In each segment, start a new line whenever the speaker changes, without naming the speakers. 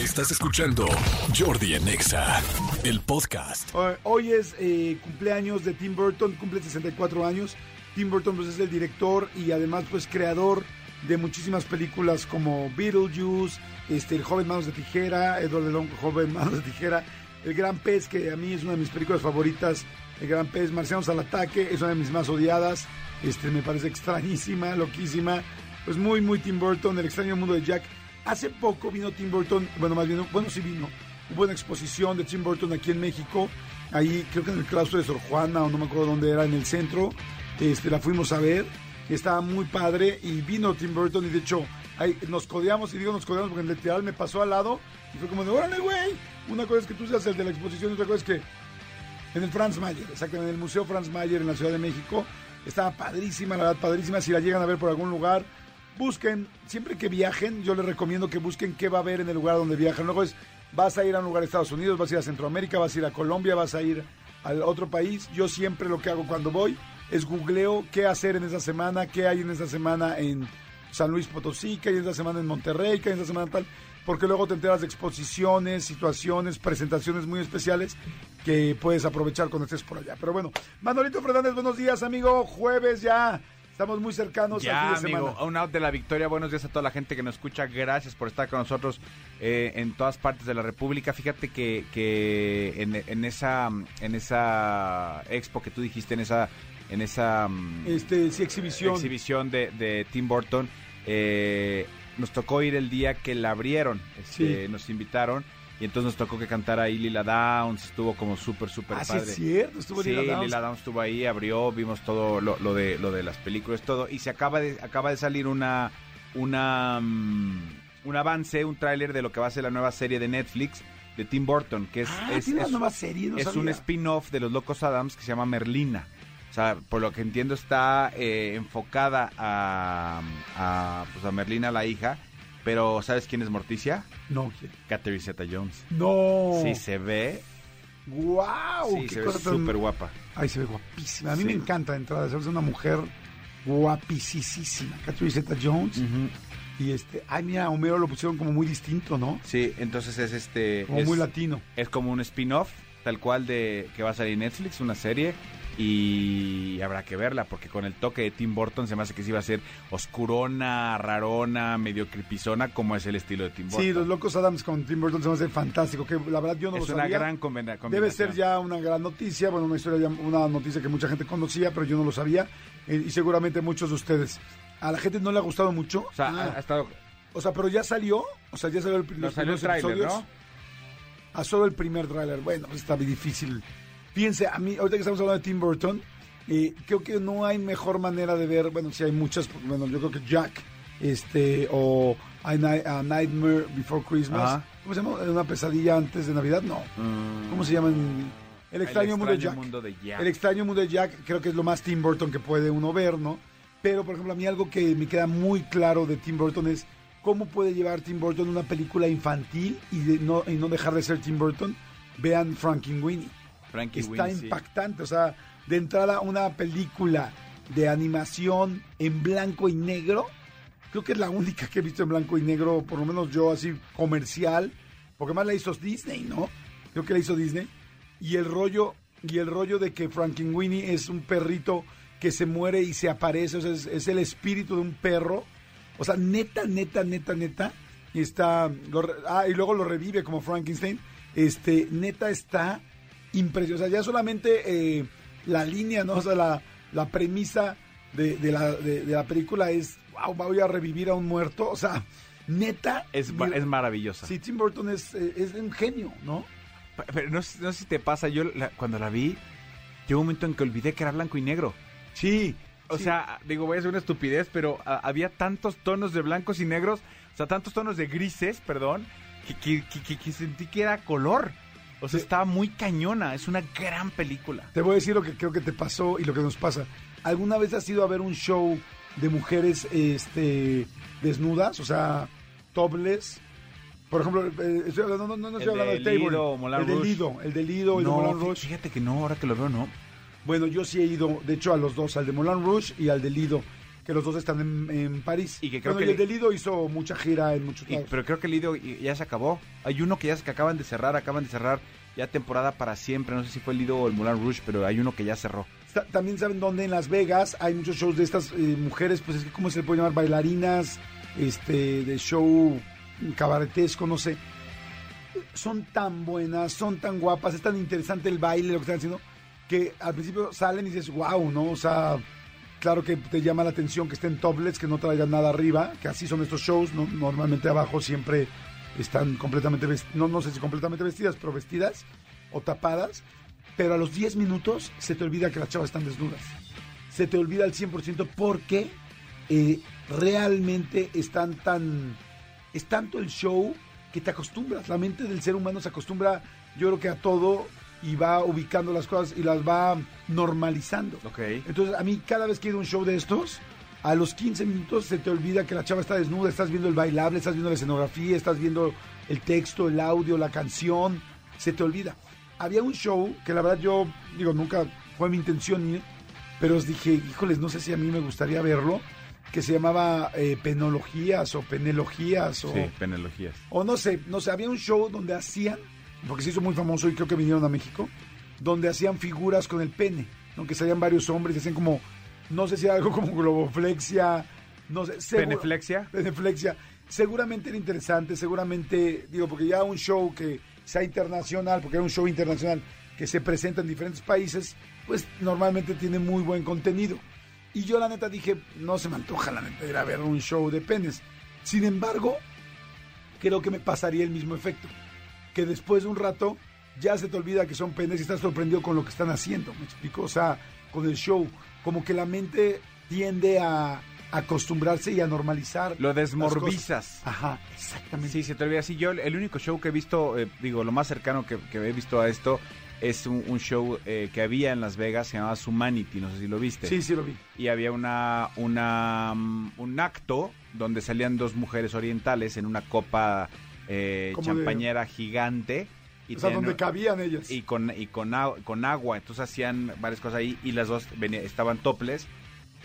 Estás escuchando Jordi en Exa, el podcast.
Hoy- Hoy es eh, cumpleaños de Tim Burton, cumple 64 años. Tim Burton pues, es el director y además pues creador de muchísimas películas como Beetlejuice, este, El joven manos de tijera, Edward Hom- joven manos de tijera, El gran pez, que a mí es una de mis películas favoritas, El gran pez, Marcianos al ataque, es una de mis más odiadas, este, me parece extrañísima, loquísima, pues muy, muy Tim Burton, El extraño mundo de Jack. Hace poco vino Tim Burton, bueno, más bien, bueno, sí vino, hubo una exposición de Tim Burton aquí en México, ahí creo que en el claustro de Sor Juana o no me acuerdo dónde era, en el centro, este, la fuimos a ver, estaba muy padre y vino Tim Burton y de hecho ahí nos codeamos y digo nos codeamos porque literal me pasó al lado y fue como de órale güey, una cosa es que tú seas el de la exposición y otra cosa es que en el Franz Mayer, exactamente, en el Museo Franz Mayer en la Ciudad de México. Estaba padrísima, la verdad, padrísima. Si la llegan a ver por algún lugar, busquen, siempre que viajen, yo les recomiendo que busquen qué va a haber en el lugar donde viajan. Luego es, vas a ir a un lugar de Estados Unidos, vas a ir a Centroamérica, vas a ir a Colombia, vas a ir al otro país. Yo siempre lo que hago cuando voy es googleo qué hacer en esa semana, qué hay en esa semana en San Luis Potosí, qué hay en esa semana en Monterrey, qué hay en esa semana tal, porque luego te enteras de exposiciones, situaciones, presentaciones muy especiales que puedes aprovechar cuando estés por allá. Pero bueno, Manolito Fernández, buenos días, amigo. Jueves ya, estamos muy cercanos
Ya,
al fin de
amigo,
semana.
un out de la victoria. Buenos días a toda la gente que nos escucha. Gracias por estar con nosotros eh, en todas partes de la República. Fíjate que, que en, en esa en esa expo que tú dijiste, en esa en esa mm,
Este, sí, exhibición.
exhibición de, de Tim Burton, eh, nos tocó ir el día que la abrieron. Este,
Sí.
Nos invitaron y entonces nos tocó que cantara ahí Lila Downs. Estuvo como súper, súper
ah, sí,
padre.
es cierto, estuvo
sí,
Lila Downs.
Lila Downs estuvo ahí, abrió, vimos todo lo, lo de lo de las películas, todo y se acaba de acaba de salir una una mm, un avance, un tráiler de lo que va a ser la nueva serie de Netflix de Tim Burton, que es
Ah,
es,
tiene una
es-
nueva serie, no
es un spin-off de los Locos Adams que se llama Merlina. O sea, por lo que entiendo está eh, enfocada a, a, pues a Merlina, la hija. Pero, ¿sabes quién es Morticia?
No, ¿quién?
Catherine Zeta-Jones.
No.
Sí, se ve.
Wow,
sí, se ve súper guapa.
Ay, se ve guapísima. A mí
Sí.
me encanta de entrada, es una mujer guapísima. Catherine Zeta-Jones. Y este, ay, mira, Homero lo pusieron como muy distinto, ¿no?
Sí, entonces es este.
Como
es,
muy latino.
es como un spin-off, tal cual de que va a salir en Netflix, una serie. Y habrá que verla, porque con el toque de Tim Burton se me hace que sí va a ser oscurona, rarona, medio cripizona, como es el estilo de Tim Burton.
Sí, los locos Adams con Tim Burton se me hace fantástico. Que la verdad yo no
es
lo
una
sabía.
gran combina- combinación.
Debe ser ya una gran noticia, bueno, una historia, ya- una noticia que mucha gente conocía, pero yo no lo sabía. eh, y seguramente muchos de ustedes. ¿A la gente no le ha gustado mucho?
O sea,
Ah,
ha, estado.
o sea, pero ya salió. O sea, ya salió el,
No salió el
episodios.
¿no?
A solo el primer tráiler. Bueno, está muy difícil. Fíjense, a mí, ahorita que estamos hablando de Tim Burton, eh, creo que no hay mejor manera de ver, bueno, sí hay muchas, bueno, yo creo que Jack, este, o A, Ni- A Nightmare Before Christmas.
Ajá.
¿Cómo se llama? ¿Una pesadilla antes de Navidad? No. ¿Cómo se llama? en- El extraño, mundo, de Jack.
mundo de Jack.
El extraño mundo de Jack creo que es lo más Tim Burton que puede uno ver, ¿no? Pero, por ejemplo, a mí algo que me queda muy claro de Tim Burton es cómo puede llevar Tim Burton una película infantil y, de- no, y no dejar de ser Tim Burton. Vean Frankenweenie.
Frankie
Está
sí.
impactante, o sea, de entrada una película de animación en blanco y negro. Creo que es la única que he visto en blanco y negro, por lo menos yo así comercial, porque más la hizo Disney, ¿no? Creo que la hizo Disney. Y el rollo y el rollo de que Frankenweenie es un perrito que se muere y se aparece, o sea, es, es el espíritu de un perro. O sea, neta, neta, neta, neta. Y está. lo ah, y luego lo revive como Frankenstein. Este, neta está impresionante. O sea, ya solamente eh, la línea, ¿no? O sea, la, la premisa de, de la, de, de la película es: wow, voy a revivir a un muerto. O sea, neta.
Es, es maravillosa.
Sí, Tim Burton es, eh, es un genio, ¿no?
Pe- Pero no, sé- no sé si te pasa, yo la- cuando la vi, llegó un momento en que olvidé que era blanco y negro.
Sí.
O
sí.
sea, digo, voy a hacer una estupidez, pero había tantos tonos de blancos y negros, o sea, tantos tonos de grises, perdón, que- que- que sentí que era color. O sea, estaba muy cañona, es una gran película.
Te voy a decir lo que creo que te pasó y lo que nos pasa. ¿Alguna vez has ido a ver un show de mujeres este, desnudas? O sea, topless. Por ejemplo, eh, estoy hablando, no, no, no estoy
El
hablando
de
table.
Lido, Moulin
el de. Lido, el de Lido, el de
no,
Moulin
fí-
Rouge.
fíjate que no, ahora que lo veo, no.
Bueno, yo sí he ido, de hecho, a los dos, al de Moulin Rouge y al de Lido, que los dos están en, en París.
Y que creo
Bueno,
que
y el de Lido hizo mucha gira en muchos
Y-
lados.
pero creo que el Lido ya se acabó. Hay uno que ya que acaban de cerrar, acaban de cerrar ya temporada para siempre. No sé si fue el Lido o el Moulin Rouge, pero hay uno que ya cerró.
También saben dónde en Las Vegas hay muchos shows de estas eh, mujeres, pues es que cómo se le puede llamar bailarinas, este, de show cabaretesco, no sé. Son tan buenas, son tan guapas, es tan interesante el baile, lo que están haciendo, que al principio salen y dices, wow, ¿no? O sea, claro que te llama la atención que estén toplets, que no traigan nada arriba, que así son estos shows, ¿no? normalmente abajo siempre están completamente vestidas, no, no sé si completamente vestidas, pero vestidas o tapadas, pero a los 10 minutos se te olvida que las chavas están desnudas. Se te olvida al 100% porque eh, realmente están tan... Es tanto el show que te acostumbras. La mente del ser humano se acostumbra, yo creo que a todo y va ubicando las cosas y las va normalizando.
Ok.
Entonces, a mí cada vez que he ido a un show de estos, a los 15 minutos se te olvida que la chava está desnuda, estás viendo el bailable, estás viendo la escenografía, estás viendo el texto, el audio, la canción, se te olvida. Había un show que la verdad yo, digo, nunca fue mi intención ir, pero os dije, híjoles, no sé si a mí me gustaría verlo, que se llamaba eh, Penologías o Penelogías o...
Sí, penelogías.
O no sé, no sé, había un show donde hacían, porque se hizo muy famoso y creo que vinieron a México, donde hacían figuras con el pene, ¿no? que salían varios hombres y hacían como, no sé si era algo como globoflexia, no sé. seguro-
¿Peneflexia?
Peneflexia. Seguramente era interesante, seguramente, digo, porque ya un show que sea internacional, porque era un show internacional que se presenta en diferentes países, pues normalmente tiene muy buen contenido. Y yo la neta dije, no se me antoja la neta ir a ver un show de penes. Sin embargo, creo que me pasaría el mismo efecto. Que después de un rato ya se te olvida que son penes y estás sorprendido con lo que están haciendo. ¿Me explico? O sea, con el show. Como que la mente tiende a acostumbrarse y a normalizar.
Lo desmorbizas.
Ajá, exactamente.
Sí, se te olvida. Sí, yo el único show que he visto, eh, digo, lo más cercano que, que he visto a esto es un, un show eh, que había en Las Vegas, se llamaba Humanity, no sé si lo viste.
sí, sí lo vi.
Y había una, una, mm, un acto donde salían dos mujeres orientales en una copa eh,
de-
champañera gigante. Y
o sea,
tenían-
donde cabían ellas.
y con y con, con agua entonces hacían varias cosas ahí y las dos venía- estaban toples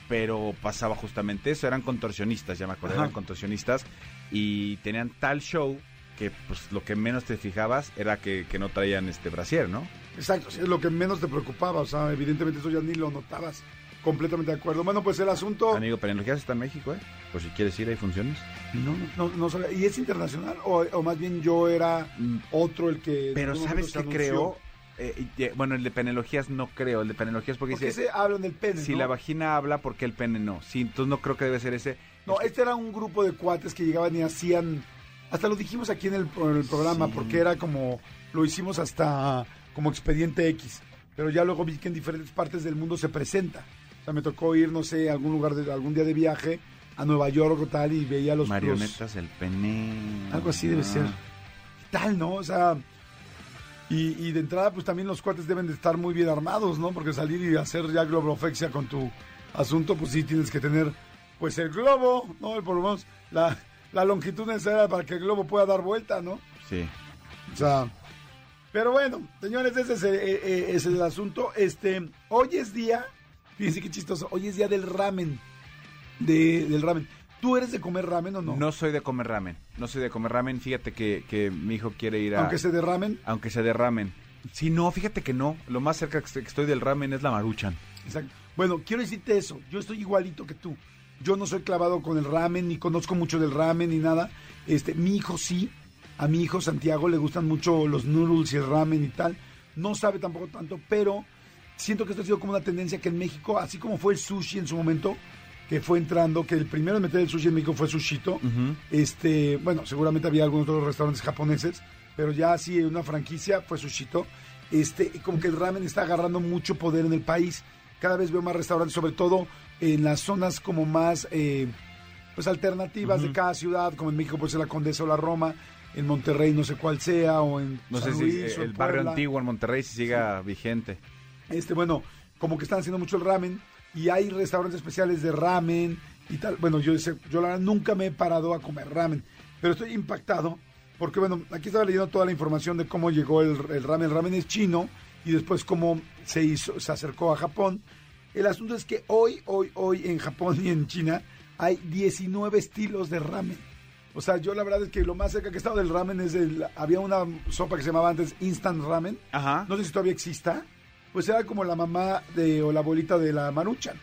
pero pasaba justamente eso eran contorsionistas ya me acuerdo
Ajá.
eran contorsionistas y tenían tal show que pues lo que menos te fijabas era que, que no traían este brasier no
Exacto, es lo que menos te preocupaba. O sea, evidentemente eso ya ni lo notabas. Completamente de acuerdo. Bueno, pues el asunto...
amigo Penelogías está en México eh por si quieres ir hay funciones
No, no, no, no. ¿Y es internacional? O, o más bien yo era
Mm,
otro el que...
pero sabes qué creo Eh, bueno el de Penelogías no creo el de Penelogías porque
Porque
dice
ese hablan del pene,
si
¿no?
la vagina habla porque el pene no sí entonces no creo que debe ser ese
No, este era un grupo de cuates que llegaban y hacían... Hasta lo dijimos aquí en el, en el programa,
Sí.
porque era como... Lo hicimos hasta como Expediente X. Pero ya luego vi que en diferentes partes del mundo se presenta. O sea, me tocó ir, no sé, a algún lugar, de, algún día de viaje a Nueva York o tal y veía los... los-
marionetas el pene
Algo así debe ser. Tal, ¿no? O sea, y, y de entrada, pues también los cuates deben de estar muy bien armados, ¿no? Porque salir y hacer ya globofexia con tu asunto, pues sí tienes que tener, pues el globo, ¿no? Por lo menos la, la longitud necesaria para que el globo pueda dar vuelta, ¿no?
sí
O sea, pero bueno, señores, ese es el, eh, eh, ese es el asunto. Este, hoy es día, fíjense qué chistoso, hoy es día del ramen, de, del ramen. ¿Tú eres de comer ramen o no?
No soy de comer ramen. No soy de comer ramen. Fíjate que, que mi hijo quiere ir a.
Aunque se derramen.
aunque se derramen. Sí, no, fíjate que no. Lo más cerca que estoy- que estoy del ramen es la maruchan.
Exacto. Bueno, quiero decirte eso. Yo estoy igualito que tú. Yo no soy clavado con el ramen, ni conozco mucho del ramen, ni nada. Este, mi hijo sí. A mi hijo Santiago le gustan mucho los noodles y el ramen y tal. No sabe tampoco tanto, pero siento que esto ha sido como una tendencia que en México, así como fue el sushi en su momento, que fue entrando, que el primero en meter el sushi en México fue Sushito. Este, bueno, seguramente había algunos otros restaurantes japoneses, pero ya así una franquicia fue Sushito. Este, como que el ramen está agarrando mucho poder en el país. Cada vez veo más restaurantes, sobre todo en las zonas como más eh, pues alternativas de cada ciudad, como en México puede ser la Condesa o la Roma, en Monterrey no sé cuál sea, o en
No
San
sé si
Luis, en
el barrio antiguo en Monterrey si siga vigente.
Este, bueno, como que están haciendo mucho el ramen y hay restaurantes especiales de ramen y tal. Bueno, yo, yo la verdad nunca me he parado a comer ramen, pero estoy impactado porque, bueno, aquí estaba leyendo toda la información de cómo llegó el, el ramen. El ramen es chino y después cómo se hizo, se acercó a Japón El asunto es que hoy, hoy, hoy en Japón y en China hay 19 estilos de ramen. O sea, yo la verdad es que lo más cerca que he estado del ramen es el... Había una sopa que se llamaba antes Instant Ramen.
Ajá.
No sé si todavía exista. Pues era como la mamá de, o la abuelita de la maruchan.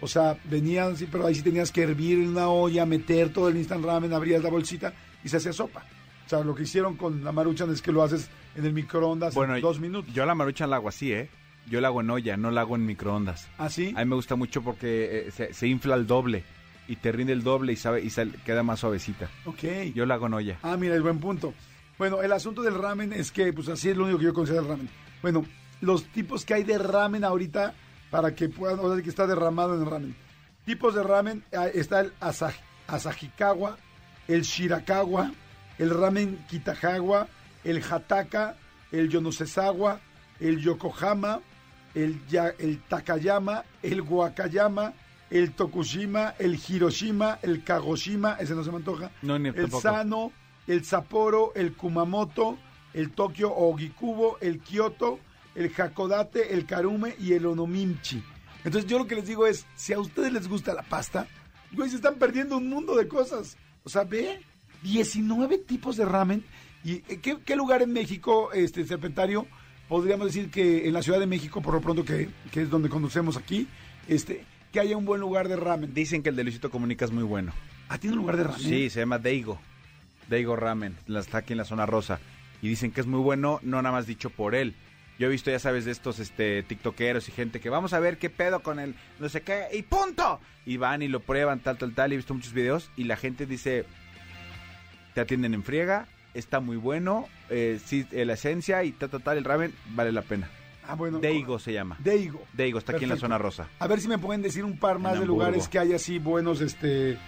O sea, venían, sí, pero ahí sí tenías que hervir en una olla, meter todo el instant ramen, abrías la bolsita y se hacía sopa. O sea, lo que hicieron con la maruchan es que lo haces en el microondas
Bueno,
en dos minutos.
Yo la maruchan la hago así, ¿eh? Yo la hago en olla, no la hago en microondas.
¿Así?
A mí me gusta mucho porque eh, se, se infla el doble y te rinde el doble y sabe y sal- queda más suavecita.
Ok.
Yo la hago en olla.
Ah, mira, es buen punto. Bueno, el asunto del ramen es que, pues así es lo único que yo considero el ramen. Bueno, los tipos que hay de ramen ahorita, para que puedan, o sea, que está derramado en el ramen. Tipos de ramen, está el asaj, asahikawa, el shirakawa, el ramen kitagawa, el hataka, el yonosesawa, el yokohama, el, ya- el takayama, el wakayama, el tokushima, el hiroshima, el kagoshima, ese no se me antoja,
No, ni
el
tampoco.
Sano, el Sapporo, el Kumamoto, el Tokio Ogikubo, el Kyoto, el Hakodate, el Karume y el Onomimchi. Entonces yo lo que les digo es, si a ustedes les gusta la pasta, güey, se están perdiendo un mundo de cosas. O sea, ve, 19 tipos de ramen. ¿Y eh, qué, qué lugar en México, este Serpentario, podríamos decir que en la Ciudad de México, por lo pronto que, que es donde conducemos aquí, este, que haya un buen lugar de ramen?
Dicen que el de Luisito Comunica es muy bueno.
Ah, tiene un lugar de ramen.
Sí, se llama Deigo. Deigo Ramen. Está aquí en la zona rosa. Y dicen que es muy bueno, no nada más dicho por él. Yo he visto, ya sabes, de estos este, tiktokeros y gente que vamos a ver qué pedo con el no sé qué y punto. Y van y lo prueban, tal, tal, tal. Y he visto muchos videos y la gente dice, te atienden en friega, está muy bueno, eh, sí, eh, la esencia y tal, tal, tal, el ramen vale la pena.
Ah, bueno.
Deigo se llama.
Deigo.
Deigo, está aquí en la zona rosa.
A ver si me pueden decir un par más
En
de
Hamburgo.
lugares que hay así buenos, este...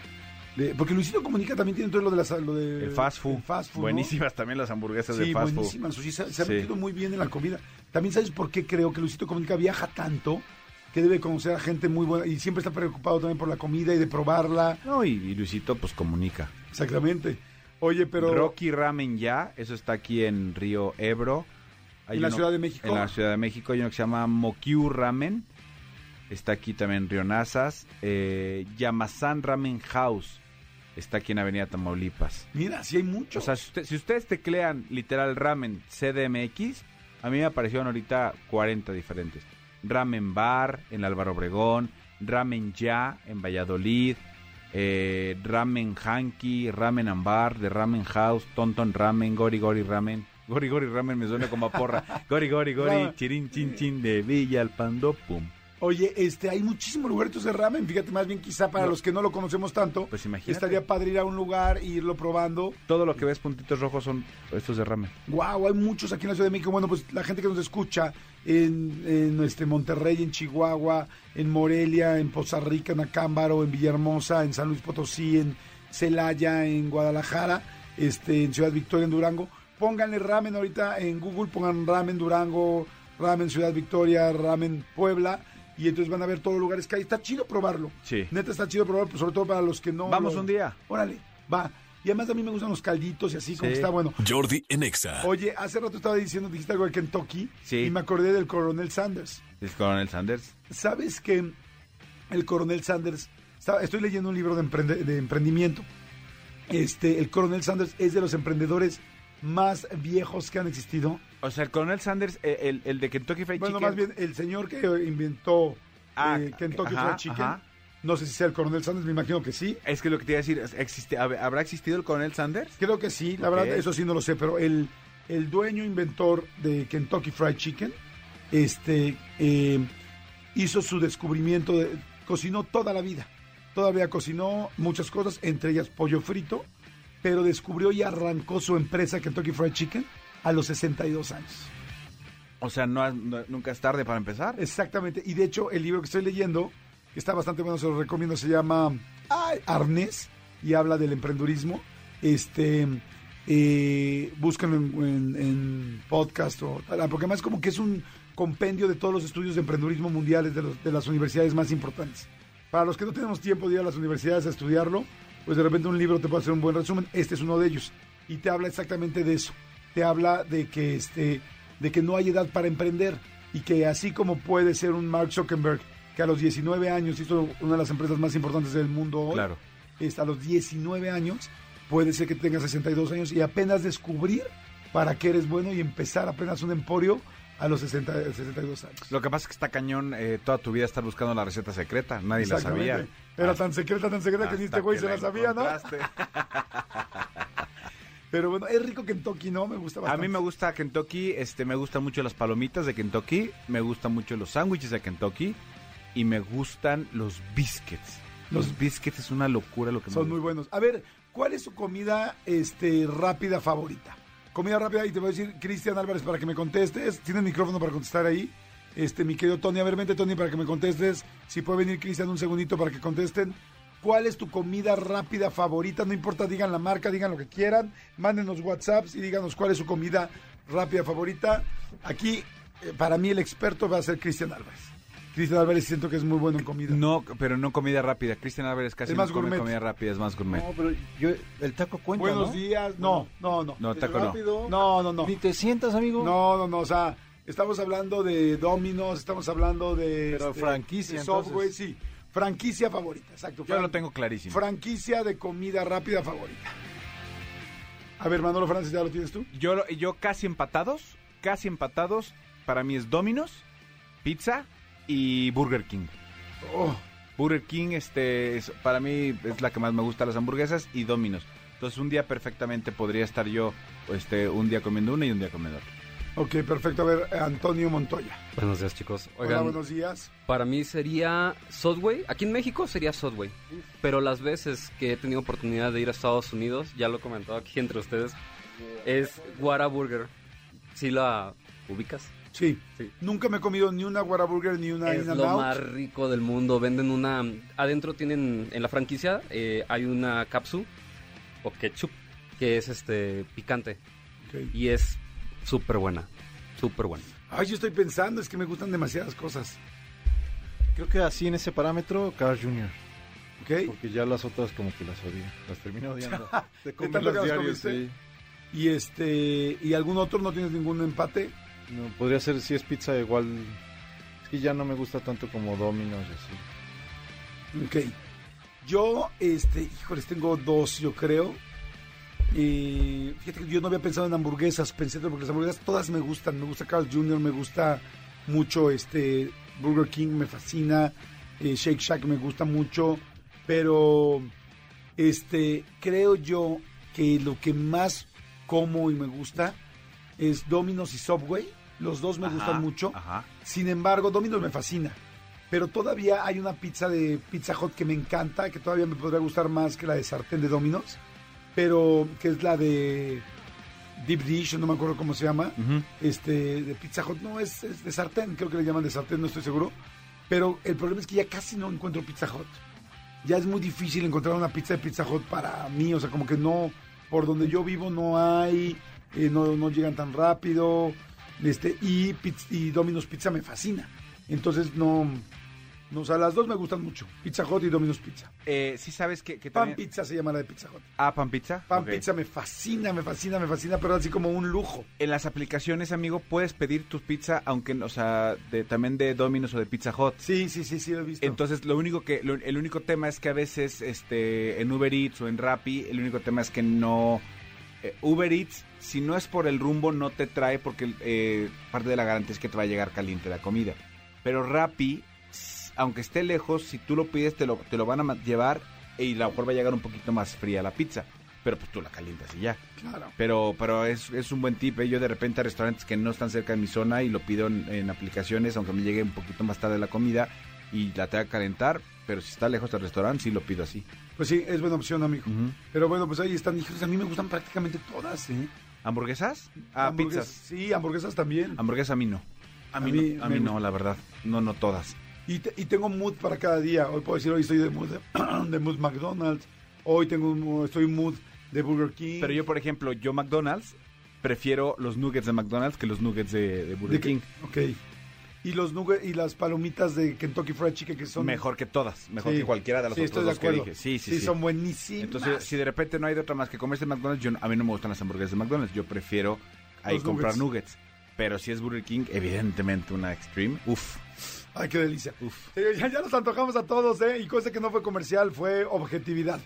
de- porque Luisito Comunica también tiene todo lo de las... Lo de,
El fast food.
el fast food, ¿no?
Buenísimas también las hamburguesas
Sí,
de fast food.
buenísimas. Sí, se, se ha metido muy bien en la comida. También sabes por qué creo que Luisito Comunica viaja tanto que debe conocer a gente muy buena y siempre está preocupado también por la comida y de probarla.
No, y, y Luisito pues comunica.
Exactamente. Oye, pero...
Rocky Ramen Ya, eso está aquí en Río Ebro. Hay
¿En la
uno-
Ciudad de México?
En la Ciudad de México hay uno que se llama Mokyu Ramen. Está aquí también en Río Nazas. Eh, Yamasan Ramen House. Está aquí en Avenida Tamaulipas.
Mira, sí hay mucho.
O sea, si, usted- si ustedes teclean literal ramen CDMX, a mí me aparecieron ahorita 40 diferentes. Ramen Bar en Álvaro Obregón, Ramen Ya en Valladolid, eh, Ramen Hanky, Ramen Ambar, de Ramen House, Tonton Ramen, Gori Gori Ramen. Gori Gori Ramen me suena como a porra. Gori Gori Gori, chirin chin chin de Villa al Pando, pum.
Oye, este, hay muchísimos lugares de ramen. Fíjate, más bien quizá para
No.
los que no lo conocemos tanto,
Pues imagínate.
estaría padre ir a un lugar e irlo probando.
Todo lo que ves puntitos rojos son estos de ramen.
Wow, hay muchos aquí en la Ciudad de México. Bueno, pues la gente que nos escucha en, en este Monterrey, en Chihuahua, en Morelia, en Poza Rica, en Acámbaro, en Villahermosa, en San Luis Potosí, en Celaya, en Guadalajara, este, en Ciudad Victoria, en Durango. Pónganle ramen ahorita en Google, pongan ramen Durango, ramen Ciudad Victoria, ramen Puebla. Y entonces van a ver todos los lugares que hay. Está chido probarlo.
Sí.
Neta está chido probarlo, pues, sobre todo para los que no.
Vamos
lo-
un día.
Órale, va. Y además a mí me gustan los calditos y así, como que está bueno.
Jordi en Exa.
Oye, hace rato estaba diciendo, dijiste algo de Kentucky.
Sí.
Y me acordé del coronel Sanders.
¿Es Coronel Sanders?
¿Sabes que el coronel Sanders... estaba- estoy leyendo un libro de, emprende- de emprendimiento. Este, el coronel Sanders es de los emprendedores más viejos que han existido.
O sea, el Coronel Sanders, eh, el, el de Kentucky Fried
Bueno,
Chicken.
más bien el señor que inventó
Ah,
eh, Kentucky
ajá,
Fried Chicken.
ajá.
No sé si sea el coronel Sanders, me imagino que sí.
Es que lo que te iba a decir, existe, hab- ¿habrá existido el Coronel Sanders?
Creo que sí, la verdad, eso sí no lo sé, pero el, el dueño inventor de Kentucky Fried Chicken, este, eh, hizo su descubrimiento, de, cocinó toda la vida. Todavía cocinó muchas cosas, entre ellas pollo frito, pero descubrió y arrancó su empresa Kentucky Fried Chicken a los 62 años.
O sea, no, no- nunca es tarde para empezar.
Exactamente, y de hecho el libro que estoy leyendo, que está bastante bueno, se lo recomiendo, se llama ay, Arnés y habla del emprendurismo. Este, eh, búsquenlo en, en- en podcast o tal, porque además como que es un compendio de todos los estudios de emprendurismo mundiales de, los- de las universidades más importantes. Para los que no tenemos tiempo de ir a las universidades a estudiarlo, pues de repente un libro te puede hacer un buen resumen. Este es uno de ellos y te habla exactamente de eso. Te habla de que este, de que no hay edad para emprender y que así como puede ser un Mark Zuckerberg que a los 19 años hizo una de las empresas más importantes del mundo hoy.
Claro.
A los 19 años, puede ser que tengas 62 años y apenas descubrir para qué eres bueno y empezar apenas un emporio a los 60, 62 años.
Lo que pasa es que está cañón eh, toda tu vida estar buscando la receta secreta. Nadie la sabía.
Era
Hasta-
tan secreta, tan secreta que ni este güey se la sabía, ¿no? Pero bueno, es rico Kentucky, ¿no? Me gusta
A
bastante.
mí me gusta Kentucky, este, me gustan mucho las palomitas de Kentucky, me gustan mucho los sándwiches de Kentucky y me gustan los biscuits. Los biscuits es una locura lo que me
Son muy buenos. A ver, ¿cuál es su comida este, rápida favorita? Comida rápida, y te voy a decir, Cristian Álvarez, para que me contestes. Tienes micrófono para contestar ahí. Este, mi querido Tony, a ver, vente, Tony, para que me contestes. Si puede venir Cristian un segundito para que contesten. ¿Cuál es tu comida rápida favorita? No importa, digan la marca, digan lo que quieran. Mándenos WhatsApps y díganos cuál es su comida rápida favorita. Aquí, eh, para mí, el experto va a ser Cristian Álvarez. Cristian Álvarez siento que es muy bueno en comida.
No, pero no comida rápida. Cristian Álvarez casi
Es
no
más
come
gourmet.
comida rápida, es más gourmet.
No, pero yo, el taco cuenta,
Buenos
¿no?
días. No, no, no.
No, taco no.
Rápido.
No, no, no.
Ni te sientas, amigo.
No, no, no, o sea, estamos hablando de Domino's, estamos hablando de...
Pero franquicia,
de Subway,
entonces.
sí. Franquicia favorita, exacto.
Yo
Fran-
lo tengo clarísimo.
Franquicia de comida rápida favorita. A ver, Manolo Francis, ¿ya lo tienes tú?
Yo, yo casi empatados, casi empatados, para mí es Domino's, pizza y Burger King.
Oh,
Burger King, este, es- para mí es la que más me gusta las hamburguesas y Domino's. Entonces un día perfectamente podría estar yo, este, un día comiendo una y un día comiendo otra.
Ok, perfecto. A ver, Antonio Montoya.
Buenos días, chicos.
Hola, buenos días.
para mí sería Subway. Aquí en México sería Subway. Pero las veces que he tenido oportunidad de ir a Estados Unidos, ya lo he comentado aquí entre ustedes, es Whataburger. ¿Sí la ubicas?
Sí.
Sí.
Nunca me he comido ni una Whataburger ni una
es
In
lo
Out.
más rico del mundo. Venden una... Adentro tienen, en la franquicia, eh, hay una capsu o ketchup que es este picante. Y es súper buena. Súper buena.
Ay, yo estoy pensando, es que me gustan demasiadas cosas.
Creo que así en ese parámetro, Carl Jr.
¿Ok?
Porque ya las otras como que las odio. Las termino odiando.
Que
comerlas
las
diarios, sí.
Y este, ¿y algún otro no tienes ningún empate?
No, podría ser, si es pizza igual... Es que ya no me gusta tanto como Domino's y así.
Ok. Yo, este, híjoles, tengo dos, yo creo. Y fíjate que yo no había pensado en hamburguesas, pensé porque las hamburguesas todas me gustan. Me gusta Carl Jr., me gusta mucho este Burger King, me fascina. eh, Shake Shack me gusta mucho. Pero, este, creo yo que lo que más como y me gusta es Domino's y Subway. Los dos me
Ajá,
gustan mucho.
Ajá.
Sin embargo, Domino's me fascina. Pero todavía hay una pizza de Pizza Hut que me encanta, que todavía me podría gustar más que la de sartén de Domino's. Pero que es la de Deep Dish, no me acuerdo cómo se llama. Este, de Pizza Hut, no, es, es de sartén, creo que le llaman de sartén, no estoy seguro. Pero el problema es que ya casi no encuentro Pizza Hut. Ya es muy difícil encontrar una pizza de Pizza Hut para mí, o sea, como que no, por donde yo vivo no hay, eh, no, no llegan tan rápido. Este, y, y Domino's Pizza me fascina. Entonces no, no, o sea, las dos me gustan mucho. Pizza Hut y Domino's Pizza.
Eh, sí sabes que, que
Pan
también...
Pizza se llama la de Pizza Hut.
Ah, pan pizza.
Pan. Pizza me fascina, me fascina, me fascina, pero así como un lujo.
En las aplicaciones, amigo, puedes pedir tu pizza, aunque, o sea, de, también de Domino's o de Pizza Hut.
Sí, sí, sí, sí, lo he visto.
Entonces, lo único que, lo- el único tema es que a veces, este, en Uber Eats o en Rappi, el único tema es que no, eh, Uber Eats, si no es por el rumbo, no te trae porque eh, parte de la garantía es que te va a llegar caliente la comida. Pero Rappi, aunque esté lejos, si tú lo pides, te lo, te lo van a llevar y a lo mejor va a llegar un poquito más fría la pizza. Pero pues tú la calientas y ya.
claro.
Pero, pero es, es un buen tip. ¿eh? Yo de repente a restaurantes que no están cerca de mi zona y lo pido en, en aplicaciones, aunque me llegue un poquito más tarde la comida y la tenga que calentar. Pero si está lejos del restaurante, sí lo pido así.
Pues sí, es buena opción, amigo. Pero bueno, pues ahí están. Hijos, a mí me gustan prácticamente todas, ¿eh?
¿Hamburguesas? Ah, pizzas.
Sí, hamburguesas también.
Hamburguesas a mí no. A mí,
A mí
no, a mí no, la verdad. No, no todas.
Y, te- y tengo mood para cada día. Hoy puedo decir, hoy estoy de mood de, de mood McDonald's. Hoy tengo un, mood- estoy mood de Burger King.
Pero yo, por ejemplo, yo McDonald's, prefiero los nuggets de McDonald's que los nuggets de, de Burger
De que-
King.
Ok. Y los nuggets y las palomitas de Kentucky Fried Chicken que son...
Mejor que todas. Mejor
Sí.
que cualquiera de las
Sí,
otras dos que dije. Sí, sí, sí.
son buenísimas.
Entonces, si de repente no hay de otra más que comerse McDonald's, yo, a mí no me gustan las hamburguesas de McDonald's. Yo prefiero ahí
Los
comprar
nuggets.
nuggets. Pero si es Burger King, evidentemente una Extreme. Uf.
Ay, qué delicia. Eh, ya, ya nos antojamos a todos, ¿eh? Y cosa que no fue comercial, fue objetividad.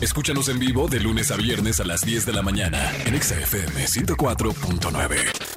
Escúchanos en vivo de lunes a viernes a las 10 de la mañana en Exa FM 104.9.